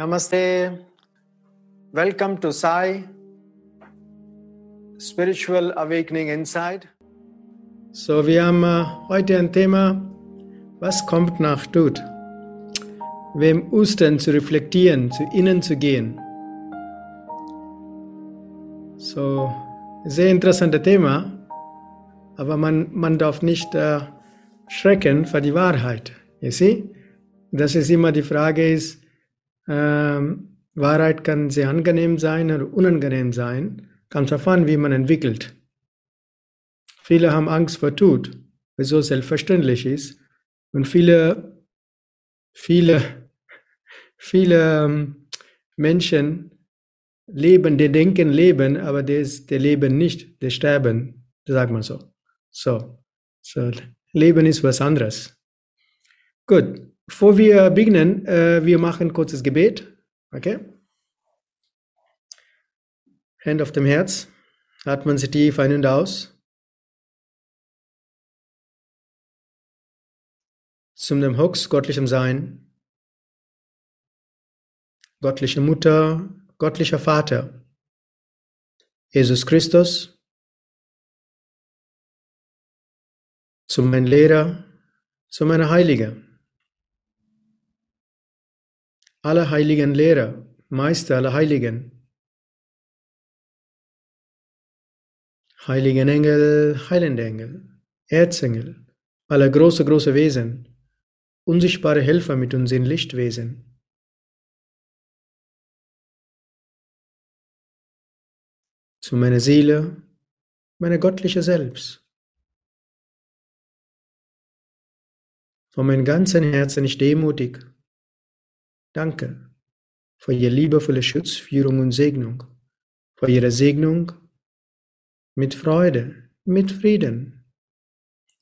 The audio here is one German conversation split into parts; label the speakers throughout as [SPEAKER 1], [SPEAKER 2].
[SPEAKER 1] Namaste. Welcome to Sai Spiritual Awakening Inside. So, wir haben äh, heute ein Thema, was kommt nach Tod? Wem Ostern zu reflektieren, zu innen zu gehen. So, sehr interessantes Thema, aber man, man darf nicht äh, schrecken vor die Wahrheit. You see? Das ist immer die Frage ist, Wahrheit kann sehr angenehm sein oder unangenehm sein. Kommt darauf an, wie man entwickelt. Viele haben Angst vor Tod, was so selbstverständlich ist. Und viele, viele, viele ähm, Menschen leben, die denken leben, aber die, die leben nicht, die sterben, sagt man so. So, so Leben ist was anderes. Gut, Bevor wir beginnen, äh, wir machen kurzes Gebet. Okay? Hand auf dem Herz. Atmen Sie tief ein und aus. Zum dem Hux, göttlichem Sein. Göttliche Mutter, göttlicher Vater. Jesus Christus. Zu meinem Lehrer, zu meiner Heilige aller heiligen Lehrer, Meister aller Heiligen, heiligen Engel, heilende Engel, Erzengel, aller große, große Wesen, unsichtbare Helfer mit uns in Lichtwesen. Zu meiner Seele, meine göttliche Selbst. Von meinem ganzen Herzen ich demutig Danke für Ihre liebevolle Schutz, Führung und Segnung, für Ihre Segnung mit Freude, mit Frieden,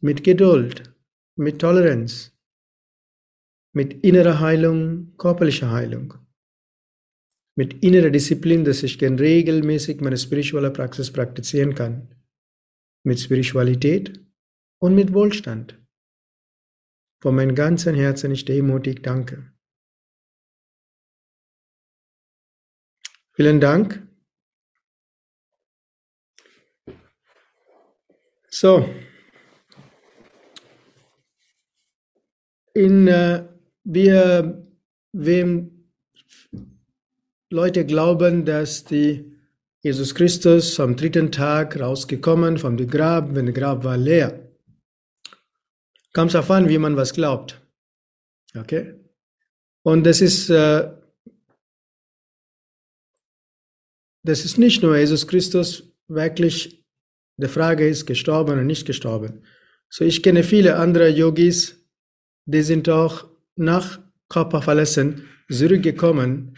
[SPEAKER 1] mit Geduld, mit Toleranz, mit innerer Heilung, körperlicher Heilung, mit innerer Disziplin, dass ich gern regelmäßig meine spirituelle Praxis praktizieren kann, mit Spiritualität und mit Wohlstand. Von meinem ganzen Herzen ich demutig danke. Vielen Dank. So, in äh, wir, wem Leute glauben, dass die Jesus Christus am dritten Tag rausgekommen vom Grab, wenn das Grab war leer. Kommt es an, wie man was glaubt. Okay? Und das ist äh, das ist nicht nur Jesus Christus wirklich, die Frage ist, gestorben oder nicht gestorben. So, ich kenne viele andere Yogis, die sind auch nach Körperverlassen zurückgekommen,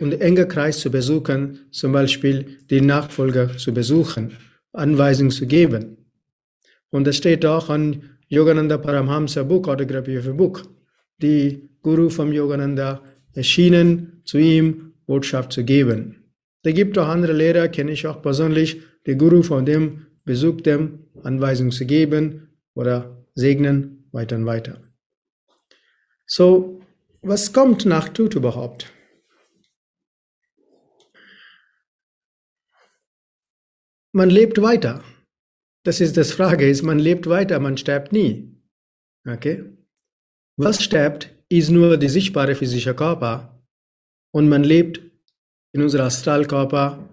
[SPEAKER 1] um den engen Kreis zu besuchen, zum Beispiel die Nachfolger zu besuchen, Anweisungen zu geben. Und das steht auch an Yogananda Paramhamsa Book, Autography of a Book. Die Guru vom Yogananda erschienen, zu ihm Botschaft zu geben. Da gibt auch andere Lehrer, kenne ich auch persönlich, der Guru von dem besucht dem Anweisungen zu geben oder segnen, weiter und weiter. So, was kommt nach Tod überhaupt? Man lebt weiter. Das ist das Frage, ist, man lebt weiter, man stirbt nie. Okay? Was stirbt, ist nur die sichtbare physische Körper und man lebt in unser Astralkörper.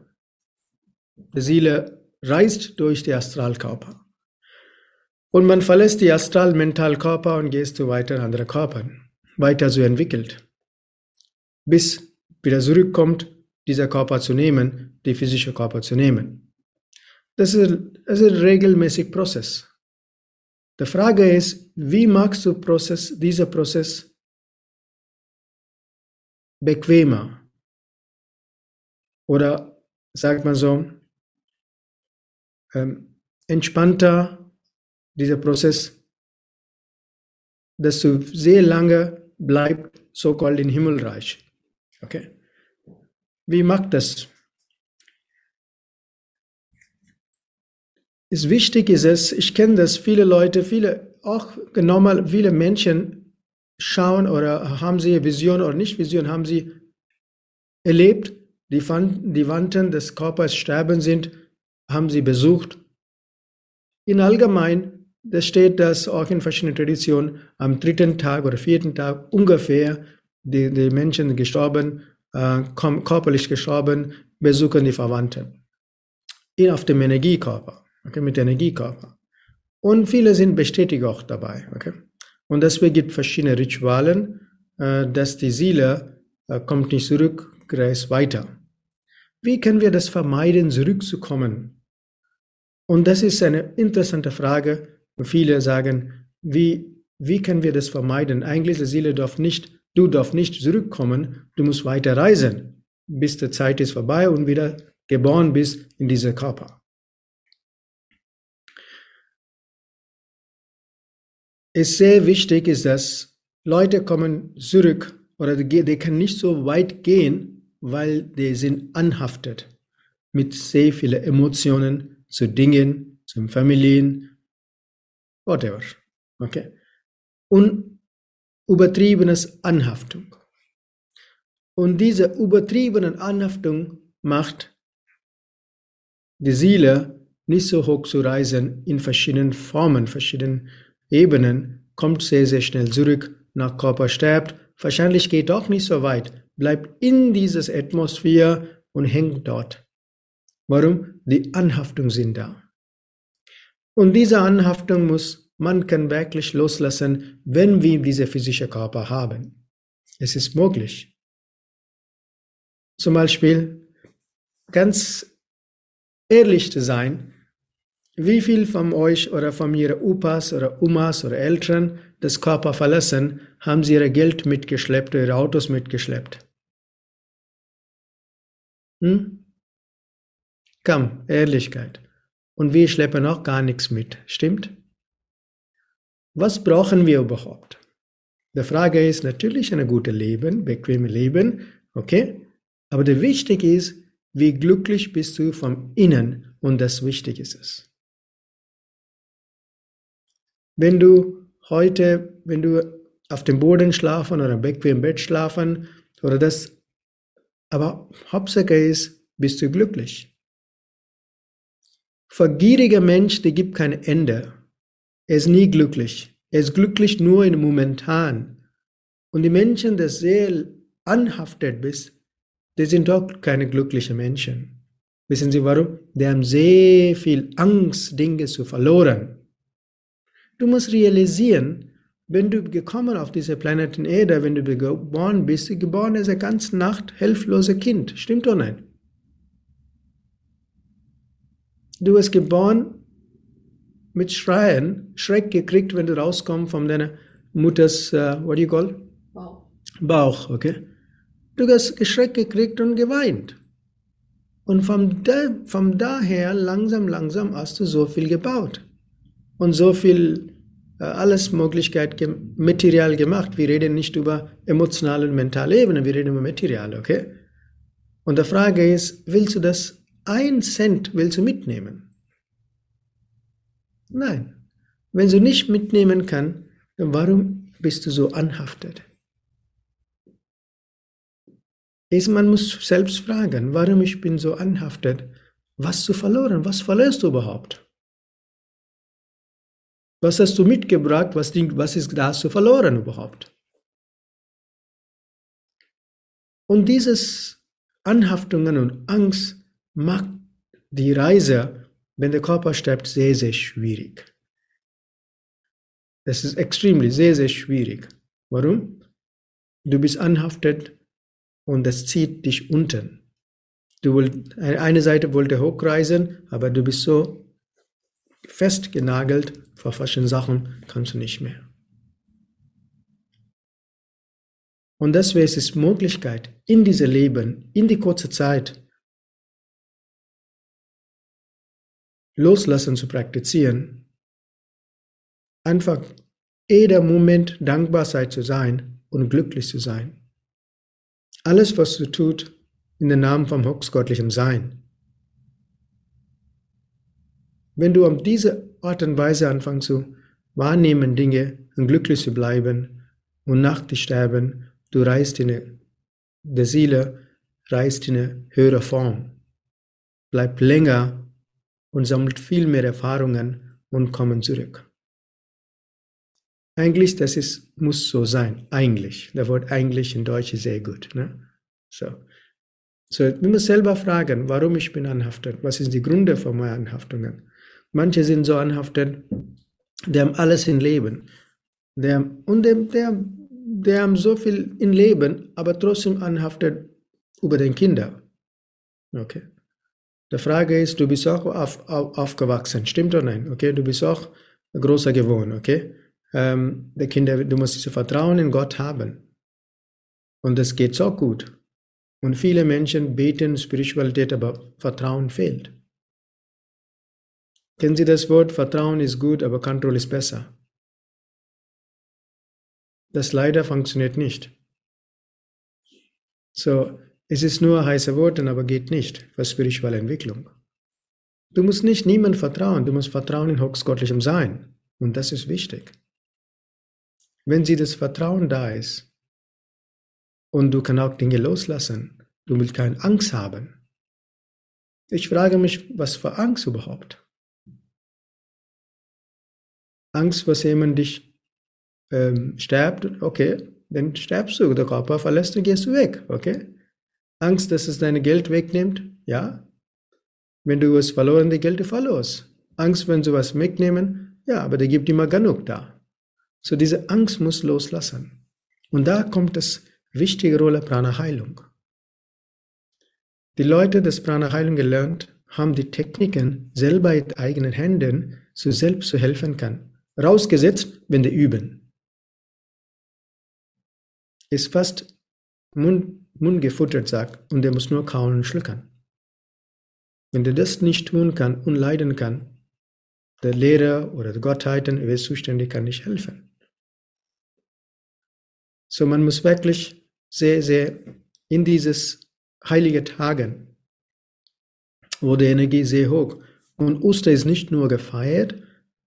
[SPEAKER 1] Die Seele reist durch die Astralkörper. Und man verlässt die Astral-Mentalkörper und geht zu weiteren anderen Körpern, weiter so entwickelt, bis wieder zurückkommt, dieser Körper zu nehmen, die physische Körper zu nehmen. Das ist, das ist ein regelmäßiger Prozess. Die Frage ist, wie machst du Prozess, dieser Prozess bequemer? Oder sagt man so, ähm, entspannter dieser Prozess, dass du sehr lange bleibst, so-called im Himmelreich. Okay? Wie macht das? Ist wichtig ist es, ich kenne das, viele Leute, viele, auch normal, viele Menschen schauen oder haben sie Vision oder nicht Vision, haben sie erlebt, die, die Wanten des Körpers sterben sind, haben sie besucht. In allgemein, da steht das auch in verschiedenen Traditionen, am dritten Tag oder vierten Tag ungefähr die, die Menschen gestorben, äh, körperlich gestorben, besuchen die Verwandten. In, auf dem Energiekörper, okay, mit Energiekörper. Und viele sind bestätigt auch dabei. Okay? Und deswegen gibt es verschiedene Ritualen, äh, dass die Seele äh, kommt nicht zurück, reist weiter. Wie können wir das vermeiden, zurückzukommen? Und das ist eine interessante Frage. Viele sagen, wie, wie können wir das vermeiden? Eigentlich, die Seele darf nicht, du darfst nicht zurückkommen, du musst weiter reisen, bis die Zeit ist vorbei und wieder geboren bist in dieser Körper. Es sehr wichtig, ist, dass Leute kommen zurück oder die, die können nicht so weit gehen, weil die sind anhaftet mit sehr vielen Emotionen zu Dingen, zum Familien, whatever. Okay. Und übertriebenes Anhaftung. Und diese übertriebene Anhaftung macht die Seele nicht so hoch zu reisen in verschiedenen Formen, verschiedenen Ebenen, kommt sehr, sehr schnell zurück, nach Körper stirbt. Wahrscheinlich geht doch nicht so weit, bleibt in dieser Atmosphäre und hängt dort. Warum? Die Anhaftung sind da. Und diese Anhaftung muss man kann wirklich loslassen, wenn wir diese physische Körper haben. Es ist möglich. Zum Beispiel ganz ehrlich zu sein, wie viel von euch oder von ihren Opas oder Omas oder Eltern das Körper verlassen, haben sie ihr Geld mitgeschleppt, ihre Autos mitgeschleppt? Hm? Komm, Ehrlichkeit. Und wir schleppen auch gar nichts mit, stimmt? Was brauchen wir überhaupt? Die Frage ist natürlich ein gutes Leben, bequemes Leben, okay? Aber der wichtig ist, wie glücklich bist du vom Innen und das wichtig ist es. Wenn du heute, wenn du auf dem Boden schlafen oder bequem Bett schlafen oder das aber Hauptsache ist, bist du glücklich. Vergieriger Mensch, der gibt kein Ende. Er ist nie glücklich. Er ist glücklich nur im Momentan. Und die Menschen, die sehr anhaftet bist, die sind doch keine glücklichen Menschen. Wissen Sie warum? Die haben sehr viel Angst, Dinge zu verloren. Du musst realisieren, wenn du gekommen auf diese Planeten Erde, wenn du geboren bist, geboren ist ein ganz Nacht hilflose Kind. Stimmt oder nein? Du bist geboren mit Schreien, Schreck gekriegt, wenn du rauskommst von deiner Mutters, uh, what do you call? Bauch. Bauch, okay? Du hast Schreck gekriegt und geweint. Und von, da, von daher langsam, langsam hast du so viel gebaut. Und so viel alles Möglichkeit Material gemacht. Wir reden nicht über emotionale und mentale Ebene, wir reden über Material, okay? Und die Frage ist, willst du das ein Cent willst du mitnehmen? Nein. Wenn du nicht mitnehmen kannst, dann warum bist du so anhaftet? Ist, man muss selbst fragen, warum ich bin so anhaftet? Was du verloren? Was verlierst du überhaupt? Was hast du mitgebracht? Was, was ist da zu verloren überhaupt? Und dieses Anhaftungen und Angst macht die Reise, wenn der Körper stirbt, sehr, sehr schwierig. Das ist extrem, sehr, sehr schwierig. Warum? Du bist anhaftet und das zieht dich unten. Du wollt, eine Seite wollte hochreisen, aber du bist so festgenagelt, vor falschen Sachen kannst du nicht mehr. Und deswegen ist es Möglichkeit, in diesem Leben, in die kurze Zeit, Loslassen zu praktizieren, einfach jeder Moment dankbar sein zu sein und glücklich zu sein. Alles, was du tut, in den Namen vom höchstgöttlichen Sein. Wenn du auf diese Art und Weise anfängst zu wahrnehmen Dinge und glücklich zu bleiben und nach dem Sterben, du reist in der Seele reist in eine höhere Form, bleibt länger und sammelt viel mehr Erfahrungen und kommt zurück. Eigentlich, das ist, muss so sein. Eigentlich. Der Wort eigentlich in Deutsch ist sehr gut. Ne? So. So, wir müssen selber fragen, warum ich bin anhaftet. Was sind die Gründe für meine Anhaftungen? Manche sind so anhaftet, die haben alles im Leben. Der, und der, der, der haben so viel im Leben, aber trotzdem anhaftet über den Kinder. Okay. Die Frage ist, du bist auch auf, auf, aufgewachsen, stimmt oder nein? Okay, du bist auch großer geworden, okay? Ähm, die Kinder, du musst dieses Vertrauen in Gott haben. Und das geht so gut. Und viele Menschen beten Spiritualität, aber Vertrauen fehlt. Kennen Sie das Wort? Vertrauen ist gut, aber Kontrolle ist besser. Das leider funktioniert nicht. So, es ist nur heiße Worte, aber geht nicht für spirituelle Entwicklung. Du musst nicht niemand vertrauen, du musst vertrauen in höchstgottlichem Sein. Und das ist wichtig. Wenn sie das Vertrauen da ist und du kannst auch Dinge loslassen, du willst keine Angst haben. Ich frage mich, was für Angst überhaupt? Angst, was jemand dich ähm, sterbt, okay, dann sterbst du, der Körper verlässt du, gehst du weg, okay? Angst, dass es dein Geld wegnimmt, ja. Wenn du was verloren, die Geld verlorst. Angst, wenn sie was wegnehmen, ja, aber der gibt immer genug da. So diese Angst muss loslassen. Und da kommt das wichtige Rolle Prana Heilung. Die Leute, das Prana Heilung gelernt, haben die Techniken selber in eigenen Händen, so selbst zu helfen kann. Rausgesetzt, wenn die üben. Ist fast Mund, gefuttert, sagt, und der muss nur kauen und schlucken. Wenn der das nicht tun kann und leiden kann, der Lehrer oder die Gottheiten, wer ist zuständig, kann nicht helfen. So, man muss wirklich sehr, sehr in dieses heilige Tagen, wo die Energie sehr hoch. Und Oster ist nicht nur gefeiert,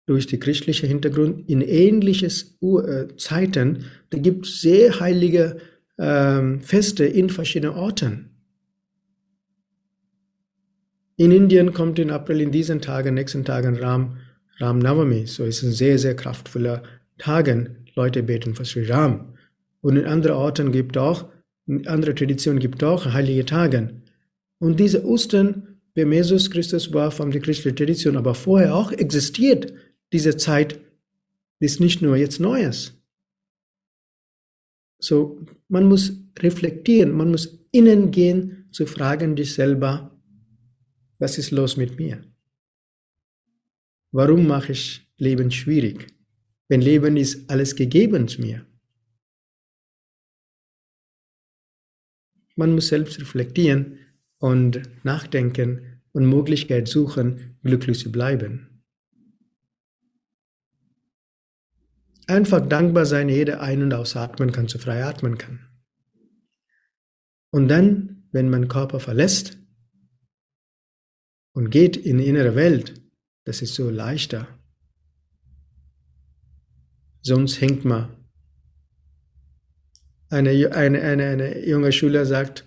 [SPEAKER 1] durch die christliche Hintergrund in ähnliches Ur äh, Zeiten, da gibt es sehr heilige ähm, Feste in verschiedenen Orten. In Indien kommt im April in diesen Tagen, nächsten Tagen Ram, Ram Navami, so ist ein sehr, sehr kraftvoller Tagen. Leute beten für Sri Ram. Und in anderen Orten gibt auch, in anderen Traditionen gibt auch heilige Tage. Und diese Ostern, wie Jesus Christus war von der christlichen Tradition, aber vorher auch existiert, diese Zeit ist nicht nur jetzt Neues. So, man muss reflektieren, man muss innen gehen, zu fragen dich selber, was ist los mit mir? Warum mache ich Leben schwierig? Wenn Leben ist alles gegeben mir. Man muss selbst reflektieren und nachdenken und Möglichkeit suchen, glücklich zu bleiben. Einfach dankbar sein, jeder ein- und ausatmen kann, so frei atmen kann. Und dann, wenn man Körper verlässt und geht in die innere Welt, das ist so leichter. Sonst hängt man. Eine, eine, eine, eine junge Schüler sagt,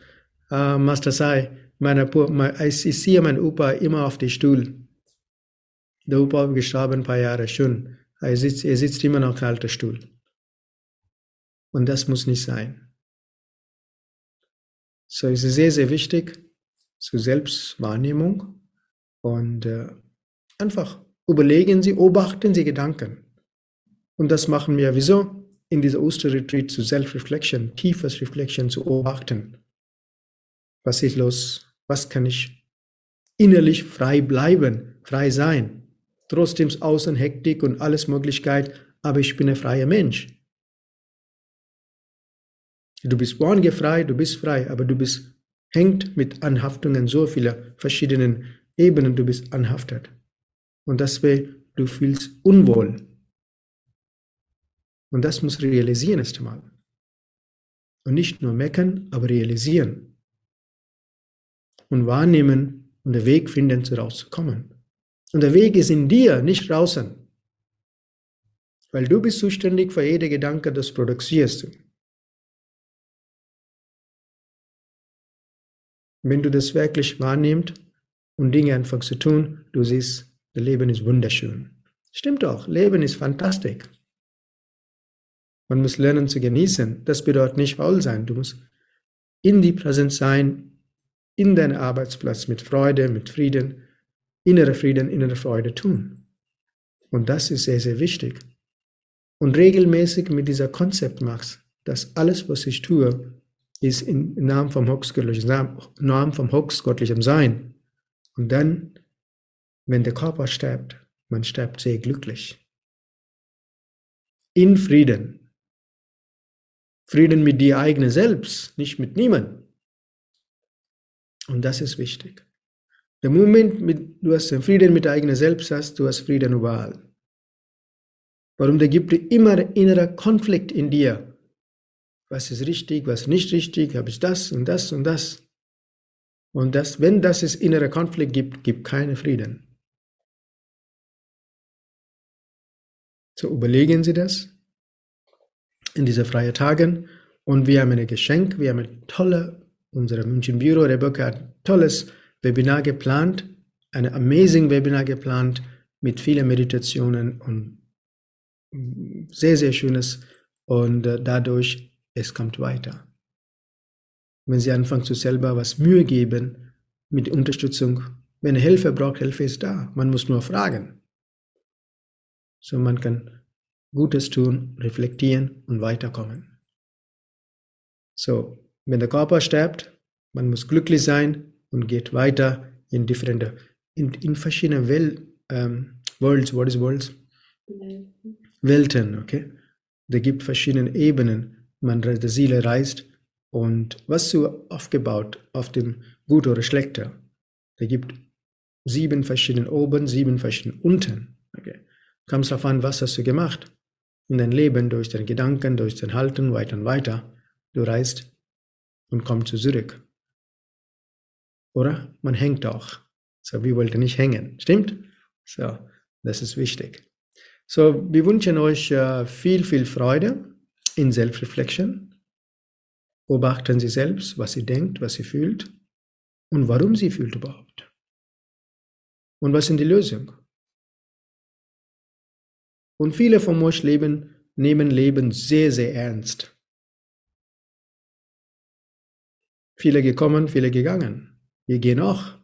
[SPEAKER 1] uh, Master Sai, meine, meine, ich sehe meinen Opa immer auf dem Stuhl. Der Opa gestorben ein paar Jahre schon. Er sitzt, er sitzt immer noch im alten Stuhl. Und das muss nicht sein. So ist es sehr, sehr wichtig zur Selbstwahrnehmung und äh, einfach überlegen Sie, beobachten Sie Gedanken. Und das machen wir wieso? In dieser Osterretreat zu Self-Reflection, tiefes Reflection zu beobachten. Was ist los? Was kann ich innerlich frei bleiben, frei sein? Trotzdem außen Hektik und alles Möglichkeit, aber ich bin ein freier Mensch. Du bist frei, du bist frei, aber du bist hängt mit Anhaftungen so viele verschiedenen Ebenen, du bist anhaftet. Und deswegen, du fühlst unwohl. Und das muss realisieren erst einmal. Und nicht nur meckern, aber realisieren. Und wahrnehmen und den Weg finden, rauszukommen. Und der Weg ist in dir, nicht draußen. Weil du bist zuständig für jede Gedanke, das produzierst du. wenn du das wirklich wahrnimmst und Dinge einfach zu tun, du siehst, das Leben ist wunderschön. Stimmt doch, Leben ist fantastisch. Man muss lernen zu genießen. Das bedeutet nicht faul sein. Du musst in die Präsenz sein, in deinem Arbeitsplatz mit Freude, mit Frieden, innere Frieden, innere Freude tun. Und das ist sehr, sehr wichtig. Und regelmäßig mit dieser Konzept machst, dass alles, was ich tue, ist im Namen vom höchstgöttlichen Namen vom höchstgöttlichen Sein. Und dann, wenn der Körper stirbt, man stirbt sehr glücklich. In Frieden, Frieden mit dir eigene selbst, nicht mit niemandem. Und das ist wichtig. Der Moment, mit, du hast den Frieden mit dir eigenen Selbst hast, du hast Frieden überall. Warum? Da gibt es immer innerer Konflikt in dir. Was ist richtig, was nicht richtig, habe ich das und das und das. Und das, wenn das es innere Konflikt gibt, gibt keine Frieden. So überlegen Sie das in diese freien Tagen. Und wir haben ein Geschenk, wir haben ein tolle, unser München Büro, Rebecca hat ein tolles Webinar geplant, ein amazing Webinar geplant mit vielen Meditationen und sehr, sehr schönes und äh, dadurch, es kommt weiter. Wenn Sie anfangen zu selber was Mühe geben mit Unterstützung, wenn Hilfe braucht, Hilfe ist da. Man muss nur fragen. So man kann Gutes tun, reflektieren und weiterkommen. So, wenn der Körper stirbt, man muss glücklich sein und geht weiter in differente, in, in verschiedene Wel, ähm, Worlds, what is Worlds? Welten. Welten, okay? Da gibt verschiedene Ebenen, man der Seele reist und was du aufgebaut auf dem Gut oder Schlechter, da gibt sieben verschiedene oben, sieben verschiedene unten, okay? Kommt darauf an, was hast du gemacht in dein Leben durch deine Gedanken, durch dein Halten weiter und weiter. Du reist und kommst zurück. Oder man hängt auch. So, wir wollten nicht hängen. Stimmt? So, das ist wichtig. So, wir wünschen euch uh, viel, viel Freude in Selbstreflection. Beobachten Sie selbst, was Sie denkt, was Sie fühlt und warum Sie fühlt überhaupt. Und was sind die Lösungen? Und viele von euch leben, nehmen Leben sehr, sehr ernst. Viele gekommen, viele gegangen. Wir gehen auch.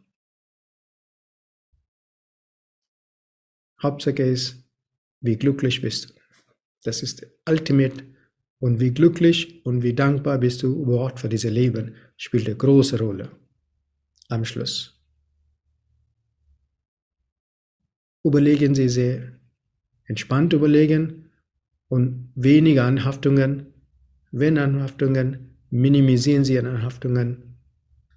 [SPEAKER 1] Hauptsache ist, wie glücklich bist du. Das ist Ultimate. Und wie glücklich und wie dankbar bist du überhaupt für dieses Leben, spielt eine große Rolle am Schluss. Überlegen Sie sehr, entspannt überlegen und weniger Anhaftungen. Wenn Anhaftungen, minimisieren Sie Anhaftungen.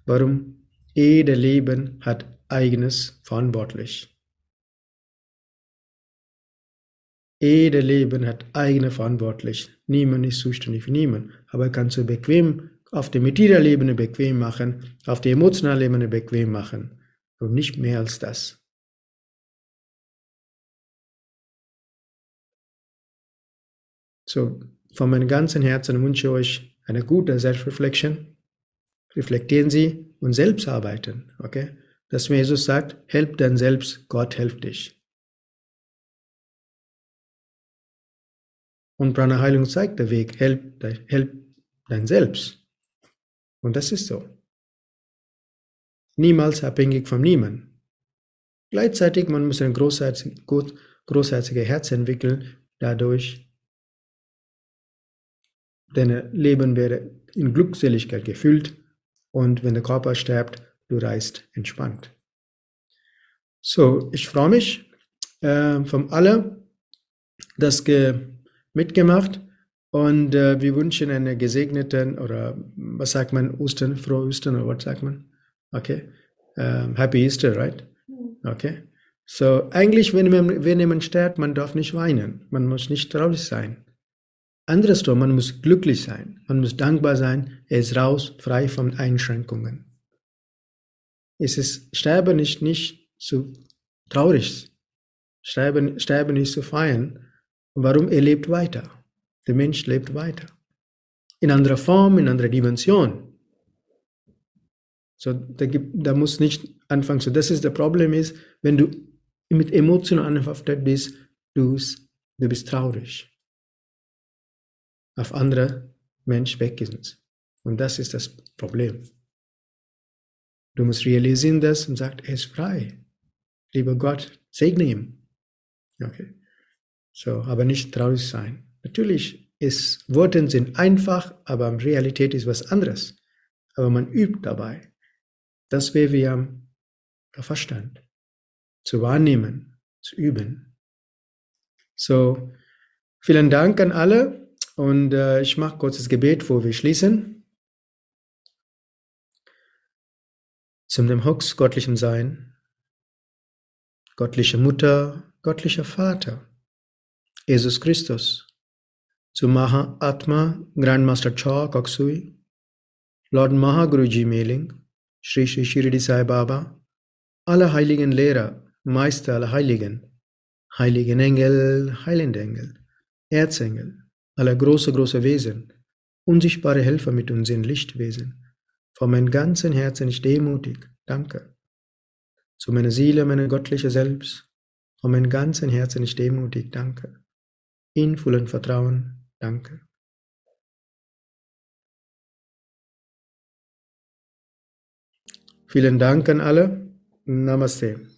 [SPEAKER 1] Warum? Jeder Leben hat eigenes verantwortlich. Jeder Leben hat eigene verantwortlich. Niemand ist zuständig für niemand. Aber kannst du bequem auf der materiellen bequem machen, auf der emotionalen Ebene bequem machen. Und nicht mehr als das. So, von meinem ganzen Herzen wünsche ich euch eine gute Selbstreflection. Reflektieren Sie und selbst arbeiten, okay? Dass mir Jesus sagt, help dein selbst, Gott hilft dich. Und Prana Heilung zeigt den Weg, help, help dein selbst. Und das ist so. Niemals abhängig von niemandem. Gleichzeitig, man muss ein großherziges großherzige Herz entwickeln, dadurch Dein Leben wäre in Glückseligkeit gefüllt und wenn der Körper stirbt, du reist entspannt. So, ich freue mich äh, von alle, das mitgemacht und äh, wir wünschen einen gesegneten oder was sagt man, Ostern, frohe Ostern oder was sagt man? Okay, uh, Happy Easter, right? Mhm. Okay. So, eigentlich, wenn, wenn jemand stirbt, man darf nicht weinen, man muss nicht traurig sein. Andersrum, man muss glücklich sein, man muss dankbar sein, er ist raus, frei von Einschränkungen. Es ist, Sterben ist nicht so traurig, Sterben, Sterben ist zu feiern. Warum? Er lebt weiter. Der Mensch lebt weiter. In anderer Form, in anderer Dimension. So, da, gibt, da muss nicht anfangen. So, das ist das Problem ist, wenn du mit Emotionen anhaftet bist, du, du bist traurig. Auf andere Mensch weg ist. Und das ist das Problem. Du musst realisieren das und sagt, er ist frei. Lieber Gott, segne ihm. Okay. So, aber nicht traurig sein. Natürlich ist, Worte sind einfach, aber Realität ist was anderes. Aber man übt dabei. Das wäre wie am Verstand. Zu wahrnehmen, zu üben. So, vielen Dank an alle und äh, ich mache kurz das Gebet, wo wir schließen. Zum dem Hux göttlichem Sein, göttliche Mutter, göttlicher Vater, Jesus Christus, zu Maha Atma, Grandmaster Cha Koksui, Lord Mahaguruji Meling, Sri Sri Shirdi Sai Baba, alle heiligen Lehrer, Meister aller Heiligen, heiligen Engel, heilende Engel, Erzengel, alle große, große Wesen, unsichtbare Helfer mit uns in Lichtwesen, von meinem ganzen Herzen ich demutig, danke. Zu meiner Seele, meiner göttliche Selbst, von meinem ganzen Herzen ich demutig, danke. In vollem Vertrauen, danke. Vielen Dank an alle. Namaste.